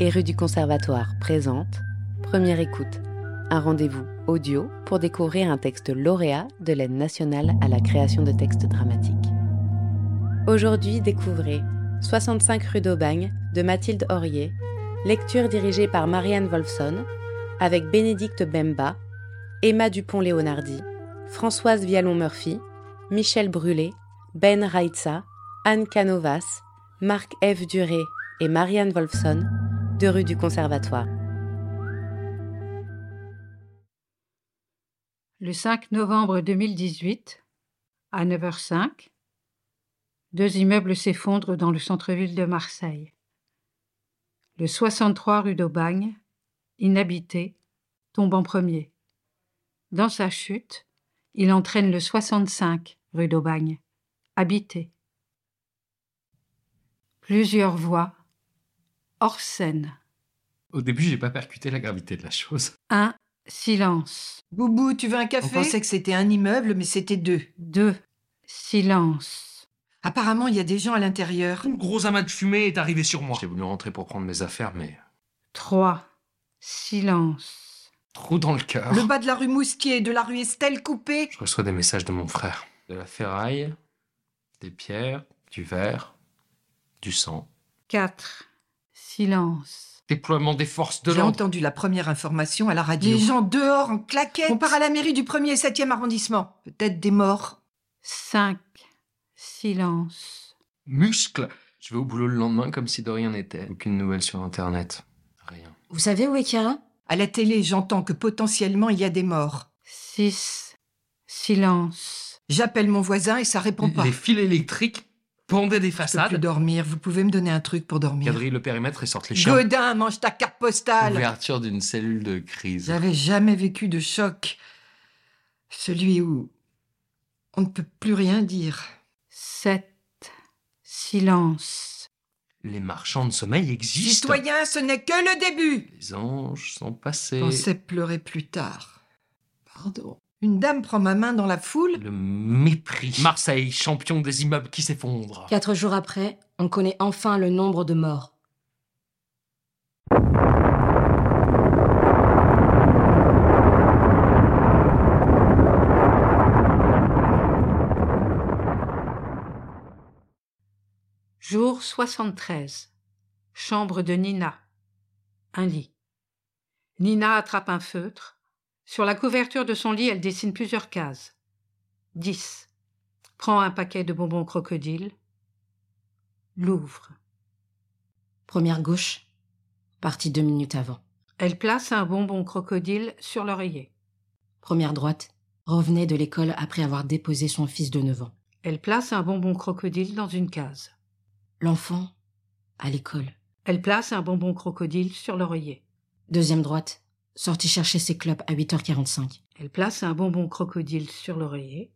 Et rue du Conservatoire présente Première écoute, un rendez-vous audio pour découvrir un texte lauréat de l'aide nationale à la création de textes dramatiques. Aujourd'hui, découvrez 65 rue d'Aubagne de Mathilde Aurier, lecture dirigée par Marianne Wolfson, avec Bénédicte Bemba, Emma Dupont-Léonardi, Françoise Vialon-Murphy, Michel Brûlé, Ben Raitza, Anne Canovas, Marc Eve Duré et Marianne Wolfson, de rue du Conservatoire. Le 5 novembre 2018, à 9h05, deux immeubles s'effondrent dans le centre-ville de Marseille. Le 63 rue d'Aubagne, inhabité, tombe en premier. Dans sa chute, il entraîne le 65 rue d'Aubagne, habité. Plusieurs voix, hors scène. Au début, j'ai pas percuté la gravité de la chose. Un silence. Boubou, tu veux un café? On pensait que c'était un immeuble, mais c'était deux. Deux silence. Apparemment, il y a des gens à l'intérieur. Un gros amas de fumée est arrivé sur moi. J'ai voulu rentrer pour prendre mes affaires, mais Trois silence. trou dans le cœur. Le bas de la rue Moustier et de la rue Estelle coupé. Je reçois des messages de mon frère. De la ferraille, des pierres, du verre, du sang. Quatre silence. Déploiement des forces de J'ai l'ordre. entendu la première information à la radio. Les gens dehors en claquettes. On part à la mairie du 1er et 7e arrondissement. Peut-être des morts. Cinq silence. Muscle. Je vais au boulot le lendemain comme si de rien n'était. Aucune nouvelle sur Internet. Rien. Vous savez où est Chiara À la télé, j'entends que potentiellement il y a des morts. Six silence. J'appelle mon voisin et ça répond pas. Les fils électriques pendaient des Je peux plus façades. dormir. Vous pouvez me donner un truc pour dormir Quadrille le périmètre et sortent les chiens. Godin, mange ta carte postale. Ouverture d'une cellule de crise. J'avais jamais vécu de choc. Celui où on ne peut plus rien dire. Sept silence. Les marchands de sommeil existent. Citoyen, ce n'est que le début. Les anges sont passés. Pensais pleurer plus tard. Pardon. Une dame prend ma main dans la foule. Le mépris. Marseille, champion des immeubles qui s'effondrent. Quatre jours après, on connaît enfin le nombre de morts. Jour 73. Chambre de Nina. Un lit. Nina attrape un feutre. Sur la couverture de son lit, elle dessine plusieurs cases. 10. Prend un paquet de bonbons crocodiles. L'ouvre. Première gauche, partie deux minutes avant. Elle place un bonbon crocodile sur l'oreiller. Première droite, revenait de l'école après avoir déposé son fils de 9 ans. Elle place un bonbon crocodile dans une case. L'enfant, à l'école. Elle place un bonbon crocodile sur l'oreiller. Deuxième droite, sorti chercher ses clopes à 8h45. Elle place un bonbon crocodile sur l'oreiller.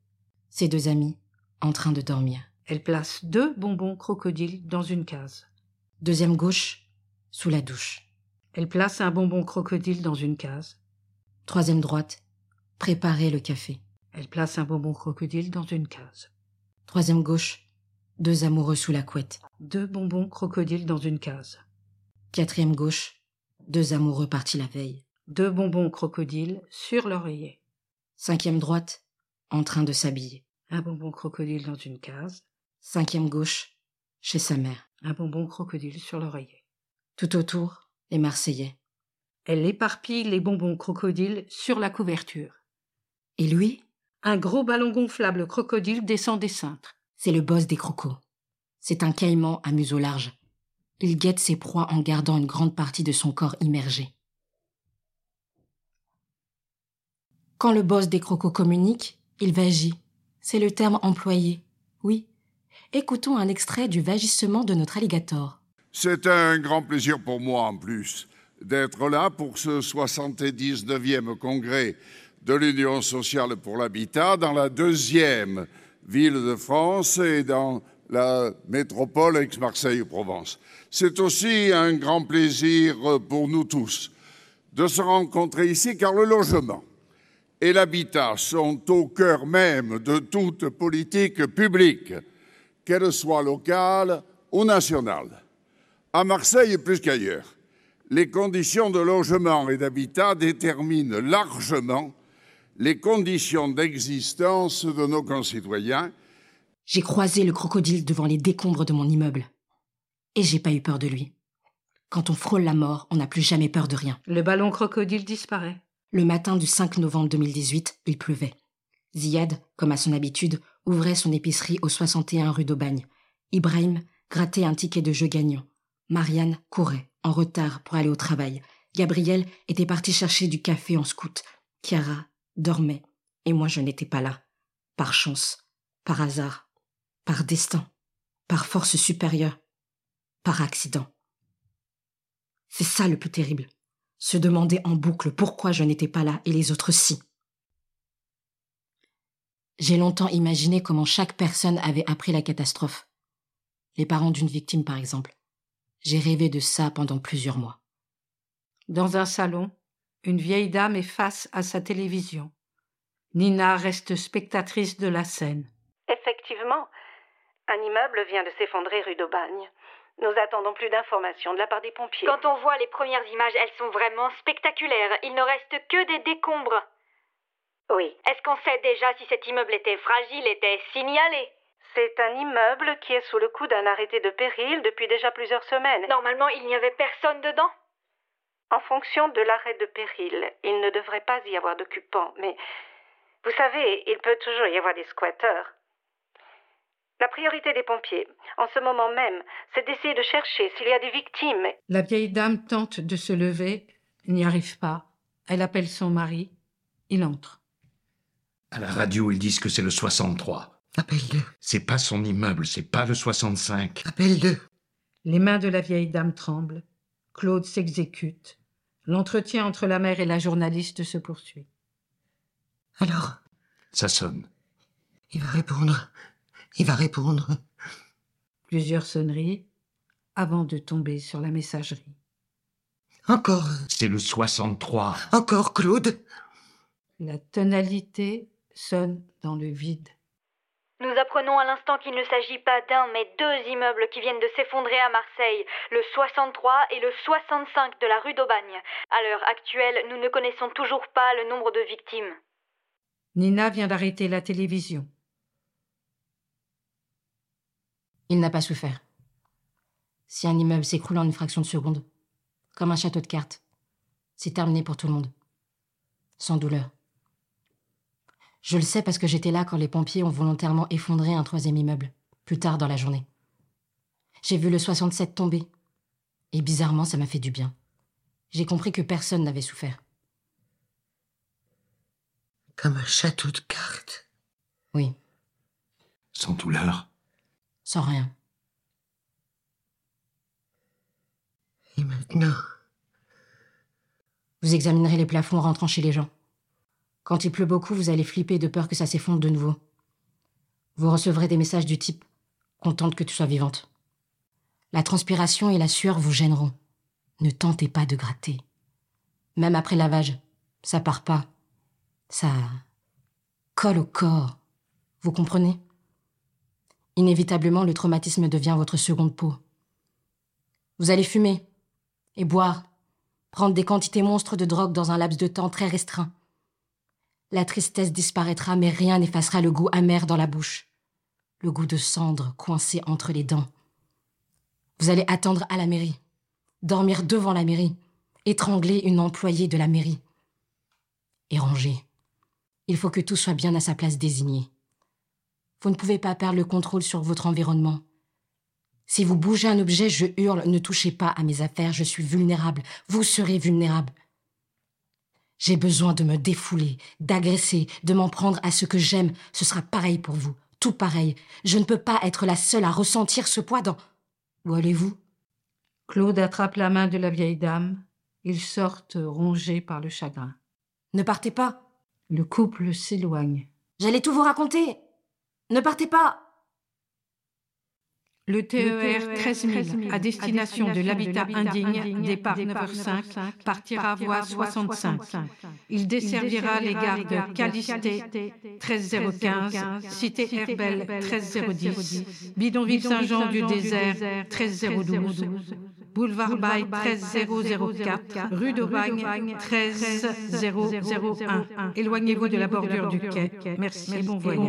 Ses deux amis, en train de dormir. Elle place deux bonbons crocodiles dans une case. Deuxième gauche, sous la douche. Elle place un bonbon crocodile dans une case. Troisième droite, préparer le café. Elle place un bonbon crocodile dans une case. Troisième gauche, deux amoureux sous la couette. Deux bonbons crocodiles dans une case. Quatrième gauche, deux amoureux partis la veille. Deux bonbons crocodiles sur l'oreiller. Cinquième droite, en train de s'habiller. Un bonbon crocodile dans une case. Cinquième gauche, chez sa mère. Un bonbon crocodile sur l'oreiller. Tout autour, les Marseillais. Elle éparpille les bonbons crocodiles sur la couverture. Et lui, Un gros ballon gonflable crocodile descend des cintres. c'est le boss des crocos. C'est un caïman à museau large. Il guette ses proies en gardant une grande partie de son corps immergé. Quand le boss des crocos communique, il vagit. C'est le terme employé. Oui. Écoutons un extrait du vagissement de notre alligator. C'est un grand plaisir pour moi en plus d'être là pour ce 79e congrès de l'Union sociale pour l'habitat dans la deuxième ville de France et dans la métropole Aix-Marseille-Provence. C'est aussi un grand plaisir pour nous tous de se rencontrer ici car le logement et l'habitat sont au cœur même de toute politique publique, qu'elle soit locale ou nationale. À Marseille, plus qu'ailleurs, les conditions de logement et d'habitat déterminent largement les conditions d'existence de nos concitoyens. J'ai croisé le crocodile devant les décombres de mon immeuble. Et j'ai pas eu peur de lui. Quand on frôle la mort, on n'a plus jamais peur de rien. Le ballon crocodile disparaît. Le matin du 5 novembre 2018, il pleuvait. Ziad, comme à son habitude, ouvrait son épicerie au 61 rue d'Aubagne. Ibrahim grattait un ticket de jeu gagnant. Marianne courait, en retard pour aller au travail. Gabriel était parti chercher du café en scout. Chiara dormait, et moi je n'étais pas là. Par chance, par hasard, par destin, par force supérieure, par accident. C'est ça le plus terrible. Se demander en boucle pourquoi je n'étais pas là et les autres si. J'ai longtemps imaginé comment chaque personne avait appris la catastrophe. Les parents d'une victime, par exemple. J'ai rêvé de ça pendant plusieurs mois. Dans un salon, une vieille dame est face à sa télévision. Nina reste spectatrice de la scène. Effectivement, un immeuble vient de s'effondrer rue d'Aubagne. Nous attendons plus d'informations de la part des pompiers. Quand on voit les premières images, elles sont vraiment spectaculaires. Il ne reste que des décombres. Oui. Est-ce qu'on sait déjà si cet immeuble était fragile, était signalé? C'est un immeuble qui est sous le coup d'un arrêté de péril depuis déjà plusieurs semaines. Normalement, il n'y avait personne dedans En fonction de l'arrêt de péril, il ne devrait pas y avoir d'occupants, mais vous savez, il peut toujours y avoir des squatteurs. La priorité des pompiers, en ce moment même, c'est d'essayer de chercher s'il y a des victimes. La vieille dame tente de se lever, n'y arrive pas. Elle appelle son mari. Il entre. À la radio, ils disent que c'est le 63. Appelle-le. C'est pas son immeuble, c'est pas le 65. Appelle-le. Les mains de la vieille dame tremblent. Claude s'exécute. L'entretien entre la mère et la journaliste se poursuit. Alors? Ça sonne. Il va répondre. Il va répondre. Plusieurs sonneries avant de tomber sur la messagerie. Encore. C'est le 63. Encore, Claude. La tonalité sonne dans le vide. Nous apprenons à l'instant qu'il ne s'agit pas d'un, mais deux immeubles qui viennent de s'effondrer à Marseille, le 63 et le 65 de la rue d'Aubagne. À l'heure actuelle, nous ne connaissons toujours pas le nombre de victimes. Nina vient d'arrêter la télévision. Il n'a pas souffert. Si un immeuble s'écroule en une fraction de seconde, comme un château de cartes, c'est terminé pour tout le monde. Sans douleur. Je le sais parce que j'étais là quand les pompiers ont volontairement effondré un troisième immeuble, plus tard dans la journée. J'ai vu le 67 tomber. Et bizarrement, ça m'a fait du bien. J'ai compris que personne n'avait souffert. Comme un château de cartes. Oui. Sans douleur. Sans rien. Et maintenant? Vous examinerez les plafonds en rentrant chez les gens. Quand il pleut beaucoup, vous allez flipper de peur que ça s'effondre de nouveau. Vous recevrez des messages du type Contente que tu sois vivante. La transpiration et la sueur vous gêneront. Ne tentez pas de gratter. Même après lavage, ça part pas. Ça colle au corps. Vous comprenez? Inévitablement, le traumatisme devient votre seconde peau. Vous allez fumer et boire, prendre des quantités monstres de drogue dans un laps de temps très restreint. La tristesse disparaîtra, mais rien n'effacera le goût amer dans la bouche, le goût de cendre coincé entre les dents. Vous allez attendre à la mairie, dormir devant la mairie, étrangler une employée de la mairie. Et ranger. Il faut que tout soit bien à sa place désignée. Vous ne pouvez pas perdre le contrôle sur votre environnement. Si vous bougez un objet, je hurle, ne touchez pas à mes affaires, je suis vulnérable, vous serez vulnérable. J'ai besoin de me défouler, d'agresser, de m'en prendre à ce que j'aime, ce sera pareil pour vous, tout pareil. Je ne peux pas être la seule à ressentir ce poids dans... Où allez-vous? Claude attrape la main de la vieille dame. Ils sortent rongés par le chagrin. Ne partez pas. Le couple s'éloigne. J'allais tout vous raconter. Ne partez pas. Le TER 13 000 à destination de l'habitat indigne, départ 9h05, partira voie 65. Il desservira les gares de Calisté 13015, Cité Herbel 13010, Bidonville Saint-Jean du Désert 13012, boulevard Baye 13004, rue d'Aubagne 13001. Éloignez-vous de la bordure du quai. Merci, bon voyage.